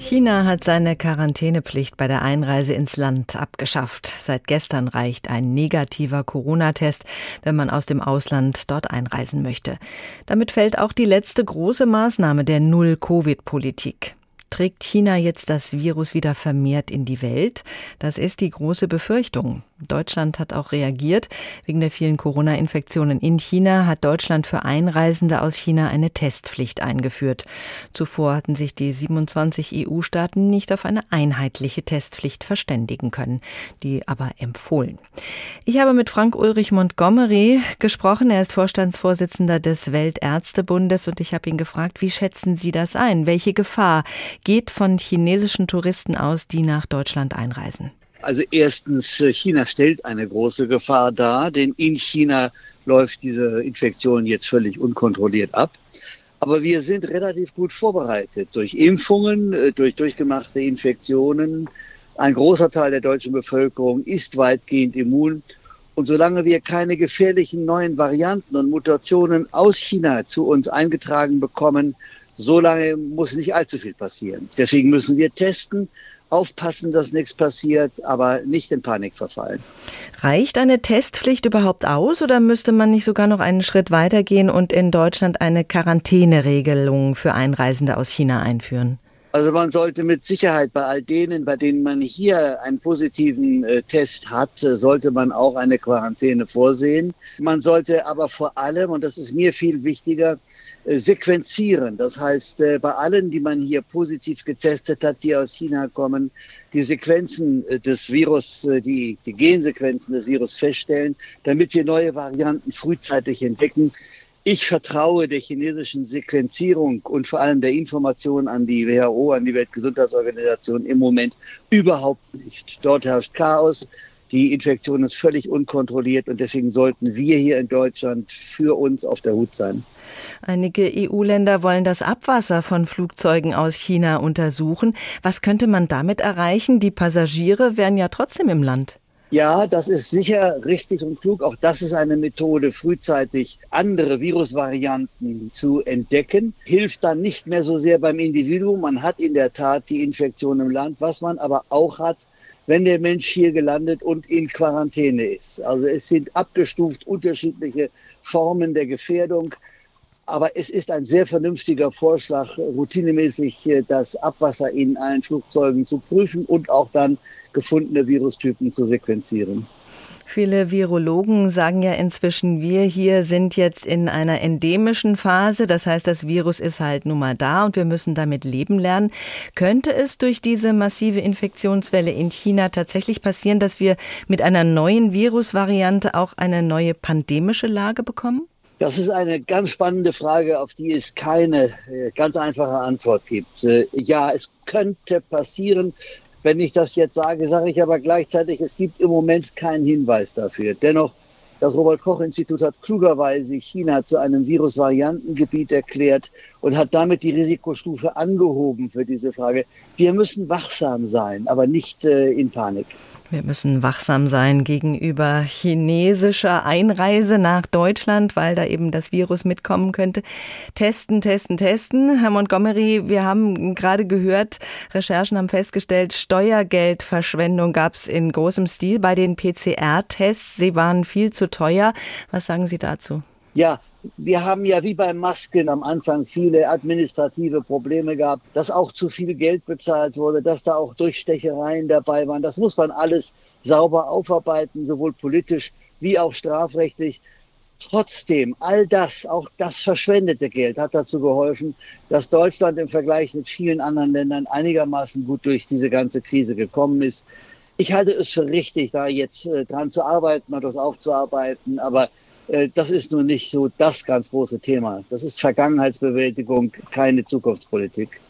China hat seine Quarantänepflicht bei der Einreise ins Land abgeschafft. Seit gestern reicht ein negativer Corona-Test, wenn man aus dem Ausland dort einreisen möchte. Damit fällt auch die letzte große Maßnahme der Null-Covid-Politik. Trägt China jetzt das Virus wieder vermehrt in die Welt? Das ist die große Befürchtung. Deutschland hat auch reagiert. Wegen der vielen Corona-Infektionen in China hat Deutschland für Einreisende aus China eine Testpflicht eingeführt. Zuvor hatten sich die 27 EU-Staaten nicht auf eine einheitliche Testpflicht verständigen können, die aber empfohlen. Ich habe mit Frank Ulrich Montgomery gesprochen. Er ist Vorstandsvorsitzender des Weltärztebundes und ich habe ihn gefragt, wie schätzen Sie das ein? Welche Gefahr geht von chinesischen Touristen aus, die nach Deutschland einreisen? Also erstens, äh, China stellt eine große Gefahr dar, denn in China läuft diese Infektion jetzt völlig unkontrolliert ab. Aber wir sind relativ gut vorbereitet durch Impfungen, äh, durch durchgemachte Infektionen. Ein großer Teil der deutschen Bevölkerung ist weitgehend immun. Und solange wir keine gefährlichen neuen Varianten und Mutationen aus China zu uns eingetragen bekommen, solange muss nicht allzu viel passieren. Deswegen müssen wir testen, aufpassen, dass nichts passiert, aber nicht in Panik verfallen. Reicht eine Testpflicht überhaupt aus oder müsste man nicht sogar noch einen Schritt weitergehen und in Deutschland eine Quarantäneregelung für Einreisende aus China einführen? Also man sollte mit Sicherheit bei all denen, bei denen man hier einen positiven äh, Test hat, äh, sollte man auch eine Quarantäne vorsehen. Man sollte aber vor allem, und das ist mir viel wichtiger, äh, sequenzieren. Das heißt, bei allen, die man hier positiv getestet hat, die aus China kommen, die Sequenzen des Virus, die, die Gensequenzen des Virus feststellen, damit wir neue Varianten frühzeitig entdecken. Ich vertraue der chinesischen Sequenzierung und vor allem der Information an die WHO, an die Weltgesundheitsorganisation im Moment überhaupt nicht. Dort herrscht Chaos. Die Infektion ist völlig unkontrolliert und deswegen sollten wir hier in Deutschland für uns auf der Hut sein. Einige EU-Länder wollen das Abwasser von Flugzeugen aus China untersuchen. Was könnte man damit erreichen? Die Passagiere wären ja trotzdem im Land. Ja, das ist sicher richtig und klug. Auch das ist eine Methode, frühzeitig andere Virusvarianten zu entdecken. Hilft dann nicht mehr so sehr beim Individuum. Man hat in der Tat die Infektion im Land. Was man aber auch hat, wenn der Mensch hier gelandet und in Quarantäne ist. Also es sind abgestuft unterschiedliche Formen der Gefährdung. Aber es ist ein sehr vernünftiger Vorschlag, routinemäßig äh, das Abwasser in allen Flugzeugen zu prüfen und auch dann gefundene Virustypen zu sequenzieren. Viele Virologen sagen ja inzwischen, wir hier sind jetzt in einer endemischen Phase. Das heißt, das Virus ist halt nun mal da und wir müssen damit leben lernen. Könnte es durch diese massive Infektionswelle in China tatsächlich passieren, dass wir mit einer neuen Virusvariante auch eine neue pandemische Lage bekommen? Das ist eine ganz spannende Frage, auf die es keine äh, ganz einfache Antwort gibt. Äh, ja, es könnte passieren. Wenn ich das jetzt sage, sage ich aber gleichzeitig, es gibt im Moment keinen Hinweis dafür. Dennoch, das Robert Koch Institut hat klugerweise China zu einem Virusvariantengebiet erklärt und hat damit die Risikostufe angehoben für diese Frage. Wir müssen wachsam sein, aber nicht äh, in Panik. Wir müssen wachsam sein gegenüber chinesischer Einreise nach Deutschland, weil da eben das Virus mitkommen könnte. Testen, testen, testen. Herr Montgomery, wir haben gerade gehört, Recherchen haben festgestellt, Steuergeldverschwendung gab es in großem Stil bei den PCR-Tests. Sie waren viel zu teuer. Was sagen Sie dazu? Ja, wir haben ja wie bei Masken am Anfang viele administrative Probleme gehabt, dass auch zu viel Geld bezahlt wurde, dass da auch Durchstechereien dabei waren. Das muss man alles sauber aufarbeiten, sowohl politisch wie auch strafrechtlich. Trotzdem, all das, auch das verschwendete Geld hat dazu geholfen, dass Deutschland im Vergleich mit vielen anderen Ländern einigermaßen gut durch diese ganze Krise gekommen ist. Ich halte es für richtig, da jetzt äh, dran zu arbeiten und das aufzuarbeiten, aber das ist nun nicht so das ganz große Thema. Das ist Vergangenheitsbewältigung, keine Zukunftspolitik.